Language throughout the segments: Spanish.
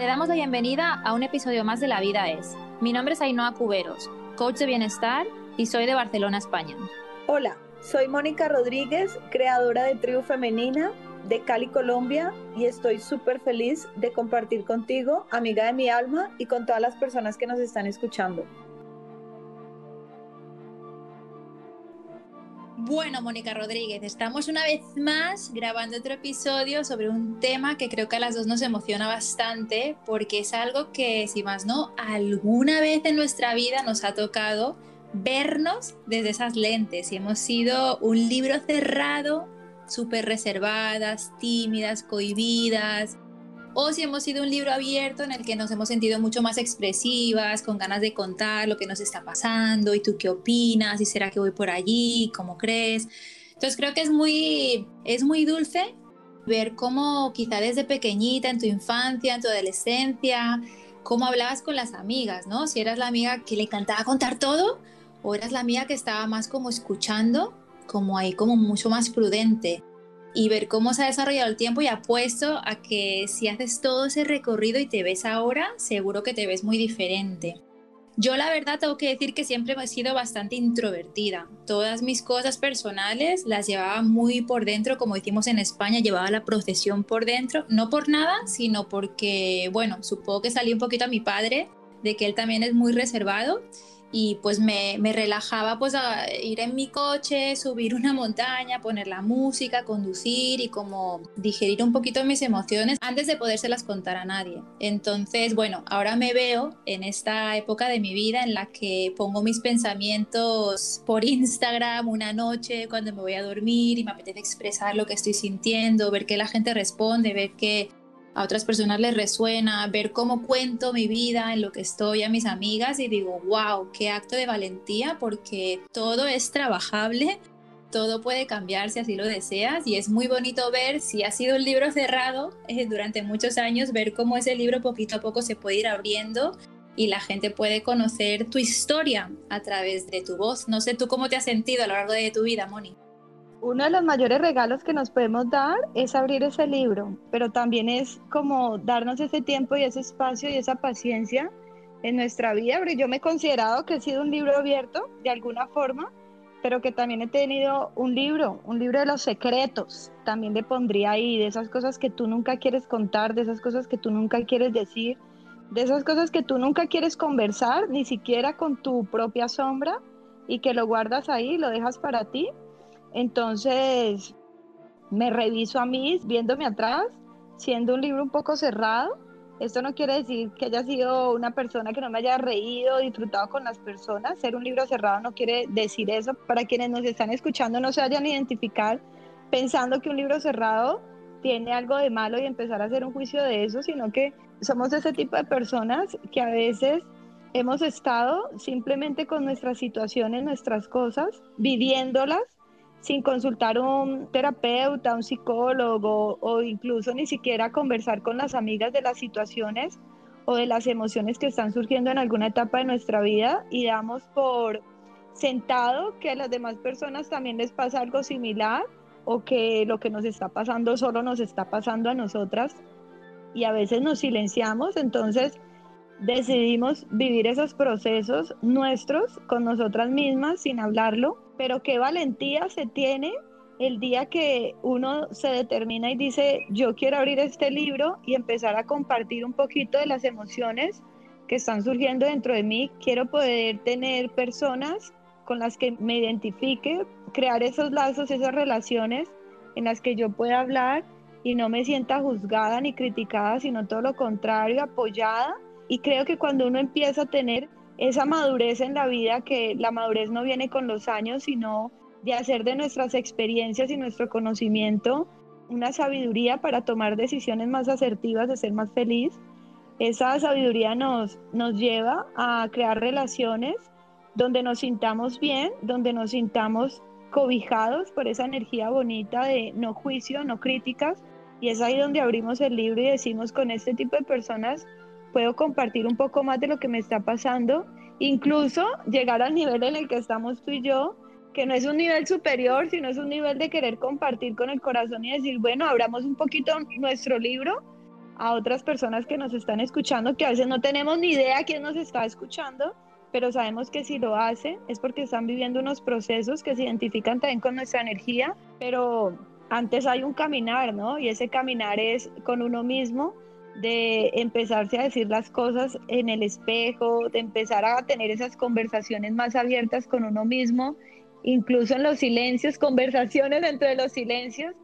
Te damos la bienvenida a un episodio más de La Vida es. Mi nombre es Ainhoa Cuberos, coach de bienestar y soy de Barcelona, España. Hola, soy Mónica Rodríguez, creadora de Tribu Femenina de Cali, Colombia, y estoy súper feliz de compartir contigo, amiga de mi alma, y con todas las personas que nos están escuchando. Bueno, Mónica Rodríguez, estamos una vez más grabando otro episodio sobre un tema que creo que a las dos nos emociona bastante porque es algo que, si más no, alguna vez en nuestra vida nos ha tocado vernos desde esas lentes. Y hemos sido un libro cerrado, súper reservadas, tímidas, cohibidas, o si hemos sido un libro abierto en el que nos hemos sentido mucho más expresivas, con ganas de contar lo que nos está pasando y tú qué opinas y será que voy por allí, cómo crees. Entonces creo que es muy, es muy dulce ver cómo quizá desde pequeñita, en tu infancia, en tu adolescencia, cómo hablabas con las amigas, ¿no? Si eras la amiga que le encantaba contar todo o eras la amiga que estaba más como escuchando, como ahí como mucho más prudente y ver cómo se ha desarrollado el tiempo y apuesto a que si haces todo ese recorrido y te ves ahora, seguro que te ves muy diferente. Yo la verdad tengo que decir que siempre he sido bastante introvertida. Todas mis cosas personales las llevaba muy por dentro, como decimos en España, llevaba la procesión por dentro, no por nada, sino porque, bueno, supongo que salí un poquito a mi padre, de que él también es muy reservado y pues me, me, relajaba pues a ir en mi coche, subir una montaña, poner la música, conducir y como digerir un poquito mis emociones antes de podérselas contar a nadie. Entonces, bueno, ahora me veo en esta época de mi vida en la que pongo mis pensamientos por Instagram una noche cuando me voy a dormir y me apetece expresar lo que estoy sintiendo, ver que la gente responde, ver que a otras personas les resuena, ver cómo cuento mi vida, en lo que estoy a mis amigas y digo, wow, qué acto de valentía porque todo es trabajable, todo puede cambiar si así lo deseas y es muy bonito ver si ha sido un libro cerrado eh, durante muchos años, ver cómo ese libro poquito a poco se puede ir abriendo y la gente puede conocer tu historia a través de tu voz. No sé tú cómo te has sentido a lo largo de tu vida, Moni uno de los mayores regalos que nos podemos dar es abrir ese libro, pero también es como darnos ese tiempo y ese espacio y esa paciencia en nuestra vida, porque yo me he considerado que he sido un libro abierto de alguna forma, pero que también he tenido un libro, un libro de los secretos, también le pondría ahí, de esas cosas que tú nunca quieres contar, de esas cosas que tú nunca quieres decir, de esas cosas que tú nunca quieres conversar, ni siquiera con tu propia sombra, y que lo guardas ahí, lo dejas para ti entonces, me reviso a mí viéndome atrás, siendo un libro un poco cerrado. Esto no quiere decir que haya sido una persona que no me haya reído, disfrutado con las personas. Ser un libro cerrado no quiere decir eso. Para quienes nos están escuchando no se vayan a identificar pensando que un libro cerrado tiene algo de malo y empezar a hacer un juicio de eso, sino que somos ese tipo de personas que a veces hemos estado simplemente con nuestras situaciones, nuestras cosas, viviéndolas sin consultar un terapeuta, un psicólogo o incluso ni siquiera conversar con las amigas de las situaciones o de las emociones que están surgiendo en alguna etapa de nuestra vida y damos por sentado que a las demás personas también les pasa algo similar o que lo que nos está pasando solo nos está pasando a nosotras y a veces nos silenciamos, entonces decidimos vivir esos procesos nuestros con nosotras mismas sin hablarlo pero qué valentía se tiene el día que uno se determina y dice, yo quiero abrir este libro y empezar a compartir un poquito de las emociones que están surgiendo dentro de mí. Quiero poder tener personas con las que me identifique, crear esos lazos, esas relaciones en las que yo pueda hablar y no me sienta juzgada ni criticada, sino todo lo contrario, apoyada. Y creo que cuando uno empieza a tener esa madurez en la vida, que la madurez no viene con los años, sino de hacer de nuestras experiencias y nuestro conocimiento una sabiduría para tomar decisiones más asertivas, de ser más feliz. Esa sabiduría nos, nos lleva a crear relaciones donde nos sintamos bien, donde nos sintamos cobijados por esa energía bonita de no juicio, no críticas. Y es ahí donde abrimos el libro y decimos con este tipo de personas puedo compartir un poco más de lo que me está pasando, incluso llegar al nivel en el que estamos tú y yo, que no es un nivel superior, sino es un nivel de querer compartir con el corazón y decir, bueno, abramos un poquito nuestro libro, a otras personas que nos están escuchando, que a veces no tenemos ni idea quién nos está escuchando, pero sabemos que si lo hacen es porque están viviendo unos procesos que se identifican también con nuestra energía, pero antes hay un caminar, ¿no? Y ese caminar es con uno mismo, de empezarse a decir las cosas en el espejo, de empezar a tener esas conversaciones más abiertas con uno mismo, incluso en los silencios, conversaciones dentro de los silencios,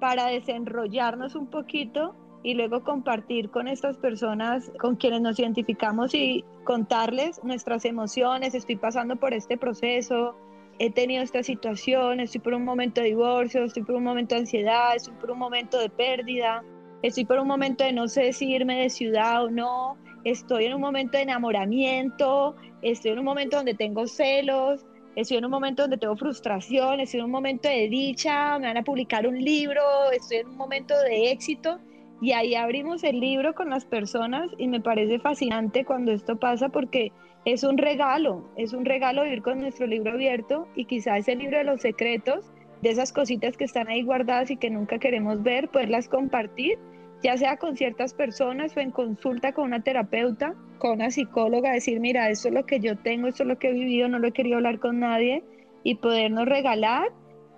para desenrollarnos un poquito y luego compartir con estas personas con quienes nos identificamos y contarles nuestras emociones, estoy pasando por este proceso, he tenido esta situación, estoy por un momento de divorcio, estoy por un momento de ansiedad, estoy por un momento de pérdida, estoy por un momento de no sé si irme de ciudad o no, estoy en un momento de enamoramiento, estoy en un momento donde tengo celos, estoy en un momento donde tengo frustración, estoy en un momento de dicha, me van a publicar un libro, estoy en un momento de éxito. Y ahí abrimos el libro con las personas y me parece fascinante cuando esto pasa porque es un regalo, es un regalo vivir con nuestro libro abierto y quizá ese libro de los secretos, de esas cositas que están ahí guardadas y que nunca queremos ver, poderlas compartir, ya sea con ciertas personas o en consulta con una terapeuta, con una psicóloga, decir, mira, esto es lo que yo tengo, esto es lo que he vivido, no lo he querido hablar con nadie y podernos regalar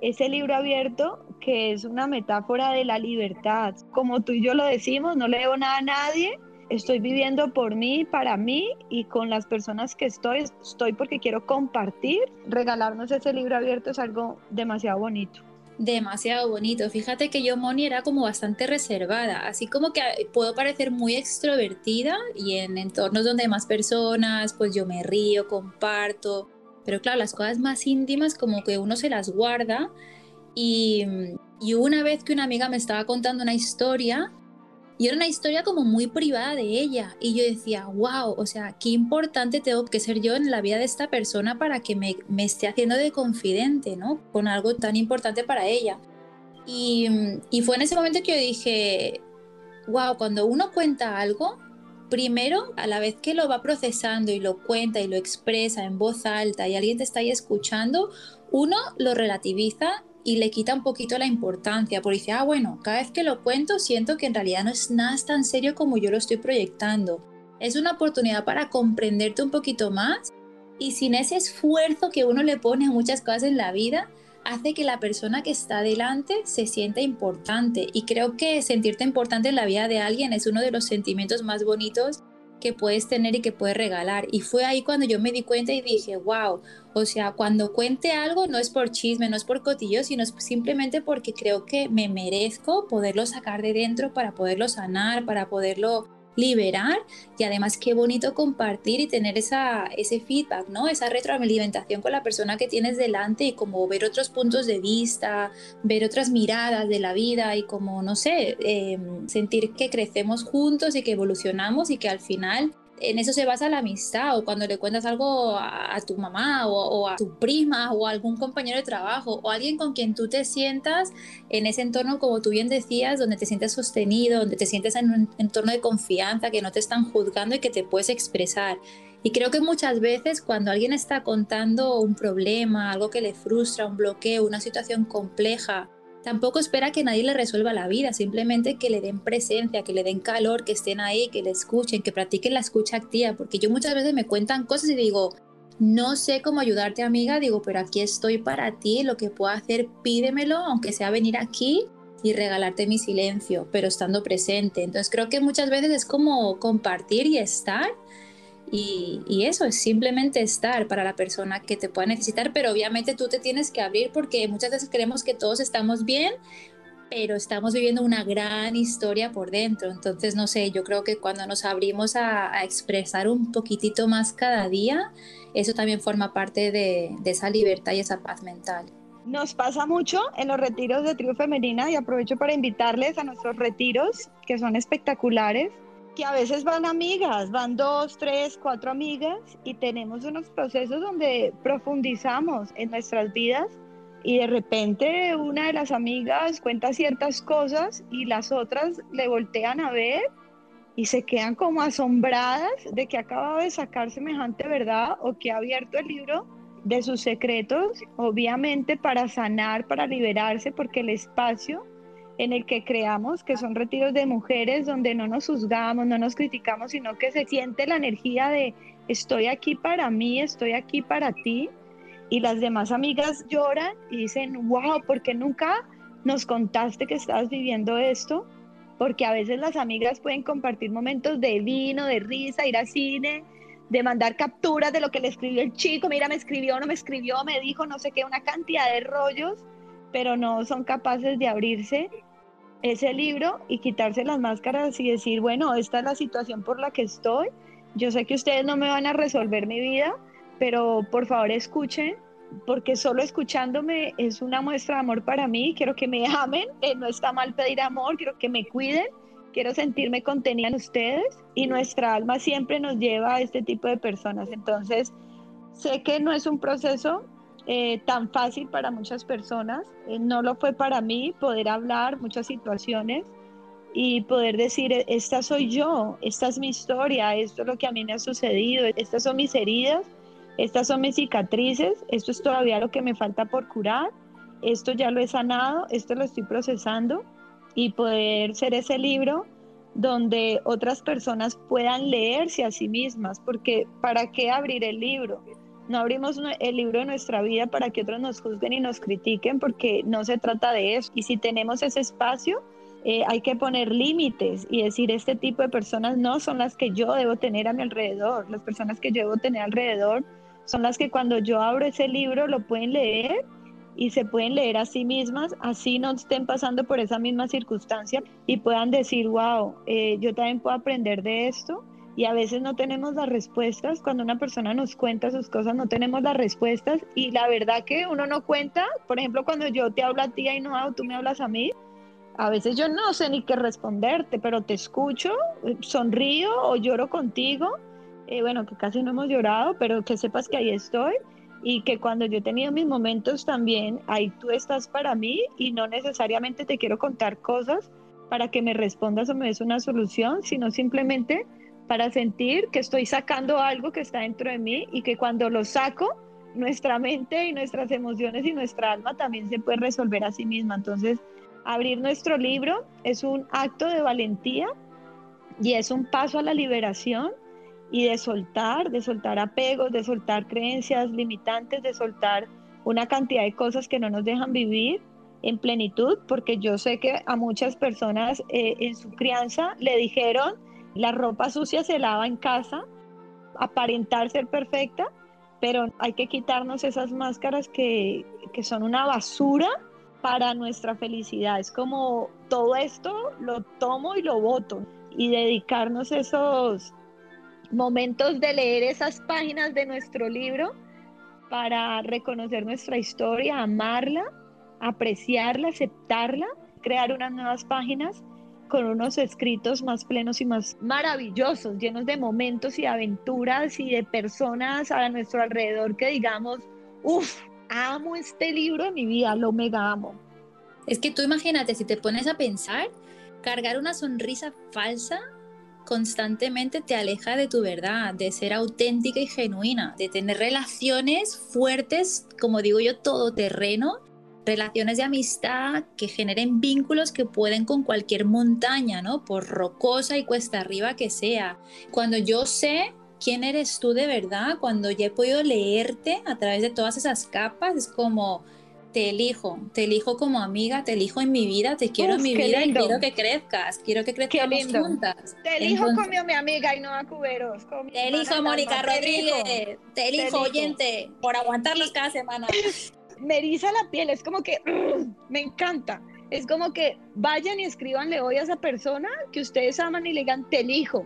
ese libro abierto que es una metáfora de la libertad. Como tú y yo lo decimos, no le debo nada a nadie, estoy viviendo por mí, para mí y con las personas que estoy, estoy porque quiero compartir. Regalarnos ese libro abierto es algo demasiado bonito. Demasiado bonito. Fíjate que yo, Moni, era como bastante reservada, así como que puedo parecer muy extrovertida y en entornos donde más personas, pues yo me río, comparto, pero claro, las cosas más íntimas como que uno se las guarda y una vez que una amiga me estaba contando una historia, y era una historia como muy privada de ella. Y yo decía, wow, o sea, qué importante tengo que ser yo en la vida de esta persona para que me, me esté haciendo de confidente, ¿no? Con algo tan importante para ella. Y, y fue en ese momento que yo dije, wow, cuando uno cuenta algo, primero, a la vez que lo va procesando y lo cuenta y lo expresa en voz alta y alguien te está ahí escuchando, uno lo relativiza y le quita un poquito la importancia, porque dice, ah, bueno, cada vez que lo cuento siento que en realidad no es nada tan serio como yo lo estoy proyectando. Es una oportunidad para comprenderte un poquito más y sin ese esfuerzo que uno le pone a muchas cosas en la vida, hace que la persona que está delante se sienta importante. Y creo que sentirte importante en la vida de alguien es uno de los sentimientos más bonitos que puedes tener y que puedes regalar. Y fue ahí cuando yo me di cuenta y dije, wow, o sea, cuando cuente algo no es por chisme, no es por cotillo, sino simplemente porque creo que me merezco poderlo sacar de dentro para poderlo sanar, para poderlo liberar y además qué bonito compartir y tener esa, ese feedback, ¿no? Esa retroalimentación con la persona que tienes delante y como ver otros puntos de vista, ver otras miradas de la vida y como, no sé, em, sentir que crecemos juntos y que evolucionamos y que al final en eso se basa la amistad o cuando le cuentas algo a, tu mamá o, a tu prima o a algún compañero de trabajo o alguien con quien tú te sientas en ese entorno, como tú bien decías, donde te sientes sostenido, donde te sientes en un entorno de confianza, que no te están juzgando y que te puedes expresar. Y creo que muchas veces cuando alguien está contando un problema, algo que le frustra, un bloqueo, una situación compleja, Tampoco espera que nadie le resuelva la vida, simplemente que le den presencia, que le den calor, que estén ahí, que le escuchen, que practiquen la escucha activa, porque yo muchas veces me cuentan cosas y digo, no sé cómo ayudarte amiga, digo, pero aquí estoy para ti, lo que puedo hacer, pídemelo, aunque sea venir aquí y regalarte mi silencio, pero estando presente. Entonces creo que muchas veces es como compartir y estar y, eso es simplemente estar para la persona que te pueda necesitar, pero obviamente tú te tienes que abrir porque muchas veces creemos que todos estamos bien, pero estamos viviendo una gran historia por dentro. Entonces, no sé, yo creo que cuando nos abrimos a, expresar un poquitito más cada día, eso también forma parte de, esa libertad y esa paz mental. Nos pasa mucho en los retiros de tribu femenina y aprovecho para invitarles a nuestros retiros que son espectaculares que a veces van amigas, van dos, tres, cuatro amigas y tenemos unos procesos donde profundizamos en nuestras vidas y de repente una de las amigas cuenta ciertas cosas y las otras le voltean a ver y se quedan como asombradas de que ha acabado de sacar semejante verdad o que ha abierto el libro de sus secretos, obviamente para sanar, para liberarse, porque el espacio en el que creamos, que son retiros de mujeres donde no nos juzgamos, no nos criticamos, sino que se siente la energía de estoy aquí para mí, estoy aquí para ti. Y las demás amigas lloran y dicen, wow, ¿por qué nunca nos contaste que estabas viviendo esto? Porque a veces las amigas pueden compartir momentos de vino, de risa, ir al cine, de mandar capturas de lo que le escribió el chico, mira, me escribió, no me escribió, me dijo, no sé qué, una cantidad de rollos, pero no son capaces de abrirse ese libro y quitarse las máscaras y decir, bueno, esta es la situación por la que estoy. Yo sé que ustedes no me van a resolver mi vida, pero por favor escuchen, porque solo escuchándome es una muestra de amor para mí. Quiero que me amen, eh, no está mal pedir amor, quiero que me cuiden, quiero sentirme contenida en ustedes y nuestra alma siempre nos lleva a este tipo de personas. Entonces, sé que no es un proceso eh, tan fácil para muchas personas. Eh, no lo fue para mí poder hablar muchas situaciones y poder decir, esta soy yo, esta es mi historia, esto es lo que a mí me ha sucedido, estas son mis heridas, estas son mis cicatrices, esto es todavía lo que me falta por curar, esto ya lo he sanado, esto lo estoy procesando y poder ser ese libro donde otras personas puedan leerse a sí mismas, porque ¿para qué abrir el libro? No abrimos el libro de nuestra vida para que otros nos juzguen y nos critiquen, porque no se trata de eso. Y si tenemos ese espacio, eh, hay que poner límites y decir, este tipo de personas no son las que yo debo tener a mi alrededor. Las personas que yo debo tener alrededor son las que cuando yo abro ese libro lo pueden leer y se pueden leer a sí mismas, así no estén pasando por esa misma circunstancia y puedan decir, wow, eh, yo también puedo aprender de esto y a veces no tenemos las respuestas. Cuando una persona nos cuenta sus cosas, no tenemos las respuestas y la verdad que uno no cuenta, por ejemplo, cuando yo te hablo a ti y no, tú me hablas a mí, a veces yo no sé ni qué responderte, pero te escucho, sonrío o lloro contigo. Eh, bueno, que casi no hemos llorado, pero que sepas que ahí estoy y que cuando yo he tenido mis momentos también, ahí tú estás para mí y no necesariamente te quiero contar cosas para que me respondas o me des una solución, sino simplemente para sentir que estoy sacando algo que está dentro de mí y que cuando lo saco, nuestra mente y nuestras emociones y nuestra alma también se puede resolver a sí misma. Entonces, abrir nuestro libro es un acto de valentía y es un paso a la liberación y de soltar, de soltar apegos, de soltar creencias limitantes, de soltar una cantidad de cosas que no nos dejan vivir en plenitud, porque yo sé que a muchas personas eh, en su crianza le dijeron, la ropa sucia se lava en casa, aparentar ser perfecta, pero hay que quitarnos esas máscaras que, son una basura para nuestra felicidad. Es como todo esto lo tomo y lo voto y dedicarnos esos momentos de leer esas páginas de nuestro libro para reconocer nuestra historia, amarla, apreciarla, aceptarla, crear unas nuevas páginas con unos escritos más plenos y más maravillosos, llenos de momentos y aventuras y de personas a nuestro alrededor que digamos, uff, amo este libro de mi vida, lo mega amo. Es que tú imagínate, si te pones a pensar, cargar una sonrisa falsa constantemente te aleja de tu verdad, de ser auténtica y genuina, de tener relaciones fuertes, como digo yo, todoterreno relaciones de amistad que generen vínculos que pueden con cualquier montaña, ¿no? Por rocosa y cuesta arriba que sea. Cuando yo sé quién eres tú de verdad, cuando ya he podido leerte a través de todas esas capas, es como te elijo, te elijo como amiga, te elijo en mi vida, te quiero en mi vida y quiero que crezcas, quiero que crezcamos juntas. Te elijo como mi amiga y no a cuberos. Te elijo Mónica Rodríguez, te elijo, oyente, por aguantarnos cada semana. me la piel, es como que me encanta. Es como que vayan y escribanle hoy a esa persona que ustedes aman y le digan, te elijo,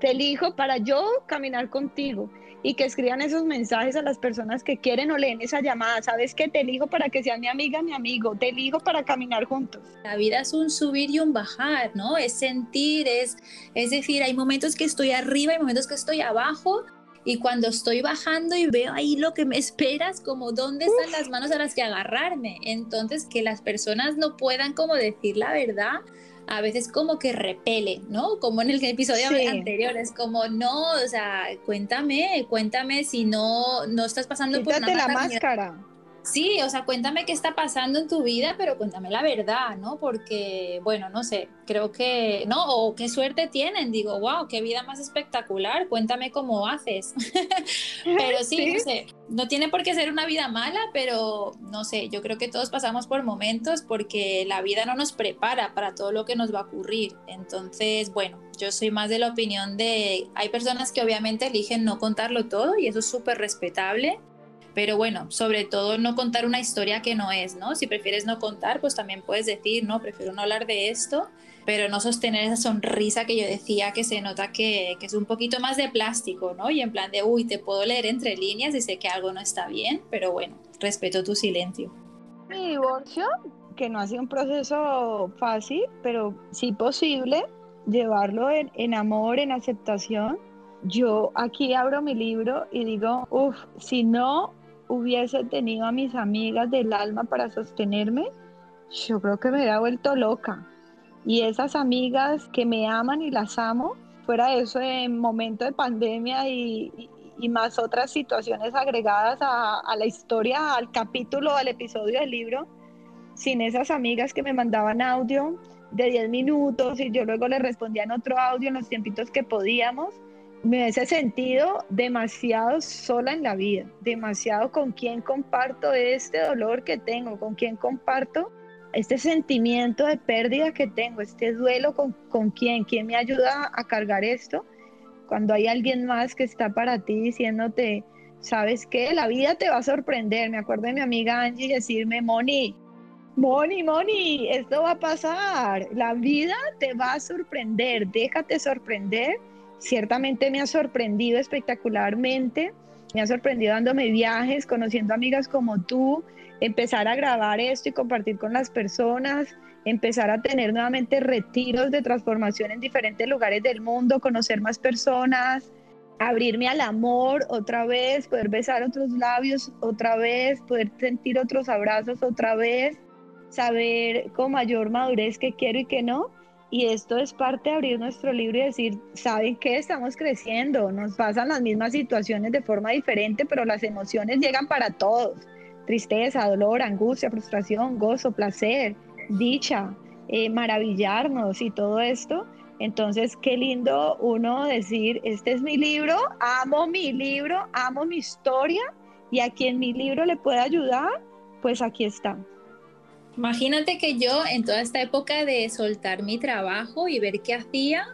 te elijo para yo caminar contigo. Y que escriban esos mensajes a las personas que quieren o leen esa llamada. ¿Sabes que Te elijo para que sea mi amiga, mi amigo. Te elijo para caminar juntos. La vida es un subir y un bajar, ¿no? Es sentir, es, es decir, hay momentos que estoy arriba, hay momentos que estoy abajo, y cuando estoy bajando y veo ahí lo que me esperas, como dónde están las manos a las que agarrarme. Entonces, que las personas no puedan como decir la verdad, a veces como que repele, ¿no? Como en el episodio anterior, es como, no, o sea, cuéntame, cuéntame si no, no estás pasando por una la máscara. Sí, o sea, cuéntame qué está pasando en tu vida, pero cuéntame la verdad, ¿no? Porque, bueno, no sé, creo que, ¿no? O qué suerte tienen, digo, wow, qué vida más espectacular, cuéntame cómo haces. pero sí, no sé, no tiene por qué ser una vida mala, pero no sé, yo creo que todos pasamos por momentos porque la vida no nos prepara para todo lo que nos va a ocurrir. Entonces, bueno, yo soy más de la opinión de, hay personas que obviamente eligen no contarlo todo y eso es súper respetable pero bueno, sobre todo no contar una historia que no es, ¿no? Si prefieres no contar, pues también puedes decir, no, prefiero no hablar de esto, pero no sostener esa sonrisa que yo decía que se nota que, que es un poquito más de plástico, ¿no? Y en plan de, uy, te puedo leer entre líneas y sé que algo no está bien, pero bueno, respeto tu silencio. Mi divorcio, que no ha sido un proceso fácil, pero sí posible, llevarlo en, en amor, en aceptación. Yo aquí abro mi libro y digo, uff, si no hubiese tenido a mis amigas del alma para sostenerme, yo creo que me hubiera vuelto loca. Y esas amigas que me aman y las amo, fuera eso en momento de pandemia y, más otras situaciones agregadas a, la historia, al capítulo, al episodio del libro, sin esas amigas que me mandaban audio de 10 minutos y yo luego les respondía en otro audio en los tiempitos que podíamos, me hubiese sentido demasiado sola en la vida, demasiado con quien comparto este dolor que tengo, con quien comparto este sentimiento de pérdida que tengo, este duelo con, con quién, quién me ayuda a cargar esto, cuando hay alguien más que está para ti diciéndote, ¿sabes qué? La vida te va a sorprender. Me acuerdo de mi amiga Angie decirme, Moni, Moni, Moni, esto va a pasar. La vida te va a sorprender. Déjate sorprender ciertamente me ha sorprendido espectacularmente, me ha sorprendido dándome viajes, conociendo amigas como tú, empezar a grabar esto y compartir con las personas, empezar a tener nuevamente retiros de transformación en diferentes lugares del mundo, conocer más personas, abrirme al amor otra vez, poder besar otros labios otra vez, poder sentir otros abrazos otra vez, saber con mayor madurez qué quiero y qué no. Y esto es parte de abrir nuestro libro y decir, ¿saben qué? Estamos creciendo, nos pasan las mismas situaciones de forma diferente, pero las emociones llegan para todos. Tristeza, dolor, angustia, frustración, gozo, placer, dicha, eh, maravillarnos y todo esto. Entonces, qué lindo uno decir, este es mi libro, amo mi libro, amo mi historia y a quien mi libro le puede ayudar, pues aquí está. Imagínate que yo en toda esta época de soltar mi trabajo y ver qué hacía,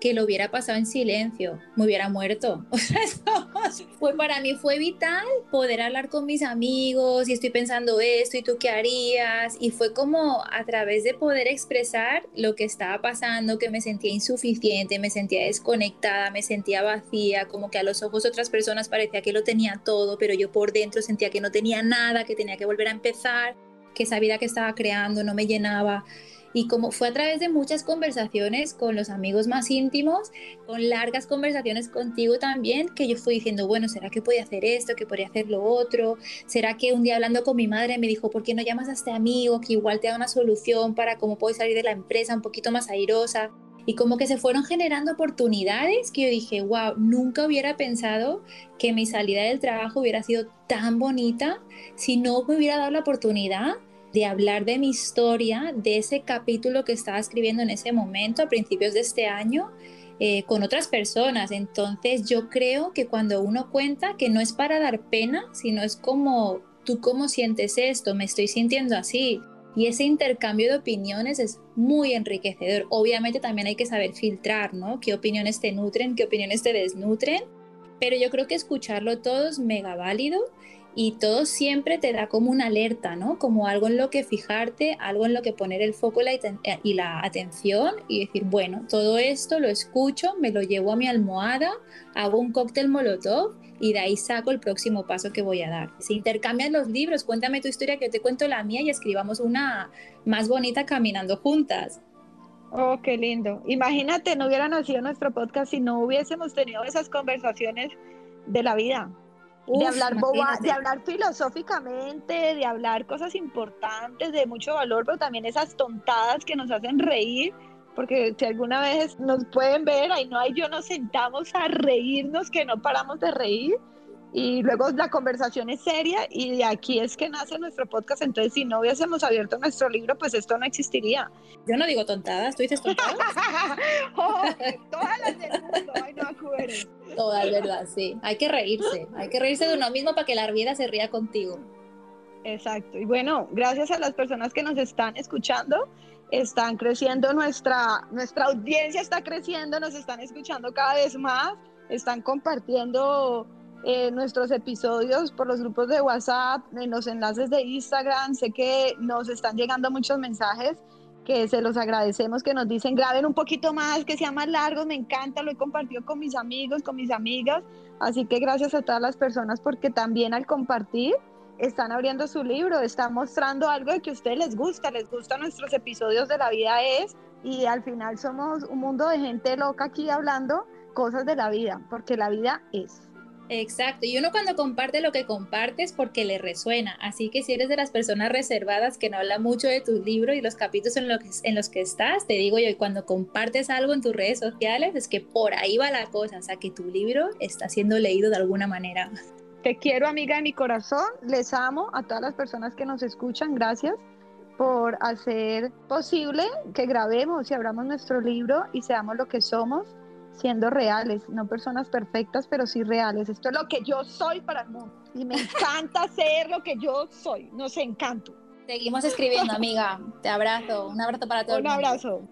que lo hubiera pasado en silencio, me hubiera muerto. fue, para mí fue vital poder hablar con mis amigos y estoy pensando esto y tú qué harías. Y fue como a través de poder expresar lo que estaba pasando, que me sentía insuficiente, me sentía desconectada, me sentía vacía, como que a los ojos de otras personas parecía que lo tenía todo, pero yo por dentro sentía que no tenía nada, que tenía que volver a empezar que esa vida que estaba creando no me llenaba. Y como fue a través de muchas conversaciones con los amigos más íntimos, con largas conversaciones contigo también, que yo fui diciendo, bueno, ¿será que podía hacer esto? ¿Que podría hacer lo otro? ¿Será que un día hablando con mi madre me dijo, ¿por qué no llamas a este amigo que igual te da una solución para cómo puedes salir de la empresa un poquito más airosa? Y como que se fueron generando oportunidades que yo dije, wow, nunca hubiera pensado que mi salida del trabajo hubiera sido tan bonita si no me hubiera dado la oportunidad de hablar de mi historia, de ese capítulo que estaba escribiendo en ese momento, a principios de este año, eh, con otras personas. Entonces yo creo que cuando uno cuenta que no es para dar pena, sino es como, tú cómo sientes esto, me estoy sintiendo así, y ese intercambio de opiniones es muy enriquecedor. Obviamente también hay que saber filtrar, ¿no? ¿Qué opiniones te nutren, qué opiniones te desnutren? Pero yo creo que escucharlo todo es mega válido y todo siempre te da como una alerta, ¿no? Como algo en lo que fijarte, algo en lo que poner el foco y la atención y decir, bueno, todo esto lo escucho, me lo llevo a mi almohada, hago un cóctel molotov y de ahí saco el próximo paso que voy a dar. Se intercambian los libros, cuéntame tu historia que yo te cuento la mía y escribamos una más bonita caminando juntas. Oh, qué lindo. Imagínate, no hubiera nacido nuestro podcast si no hubiésemos tenido esas conversaciones de la vida. De hablar boba, de hablar filosóficamente, de hablar cosas importantes, de mucho valor, pero también esas tontadas que nos hacen reír porque si alguna vez nos pueden ver, ahí no hay yo nos sentamos a reírnos, que no paramos de reír, y luego la conversación es seria y de aquí es que nace nuestro podcast. Entonces, si no hubiésemos abierto nuestro libro, pues esto no existiría. Yo no digo tontadas, tú dices tontadas. oh, todas las del mundo, ay, no acuerdo. Todas, verdad, sí. Hay que reírse, hay que reírse de uno mismo para que la vida se ría contigo. Exacto. Y bueno, gracias a las personas que nos están escuchando, están creciendo nuestra, nuestra audiencia está creciendo, nos están escuchando cada vez más, están compartiendo eh, nuestros episodios por los grupos de WhatsApp, en los enlaces de Instagram. Sé que nos están llegando muchos mensajes que se los agradecemos, que nos dicen graben un poquito más, que sea más largo, me encanta, lo he compartido con mis amigos, con mis amigas. Así que gracias a todas las personas porque también al compartir están abriendo su libro, están mostrando algo de que a ustedes les gusta, les gustan nuestros episodios de la vida es y al final somos un mundo de gente loca aquí hablando cosas de la vida, porque la vida es. Exacto, y uno cuando comparte lo que compartes porque le resuena, así que si eres de las personas reservadas que no habla mucho de tu libro y los capítulos en, en los que estás, te digo yo, y cuando compartes algo en tus redes sociales, es que por ahí va la cosa, o sea, que tu libro está siendo leído de alguna manera. Te quiero, amiga de mi corazón, les amo a todas las personas que nos escuchan, gracias por hacer posible que grabemos y abramos nuestro libro y seamos lo que somos siendo reales, no personas perfectas, pero sí reales. Esto es lo que yo soy para el mundo y me encanta ser lo que yo soy, nos encanto. Seguimos escribiendo, amiga. Te abrazo. Un abrazo para todos. Un abrazo.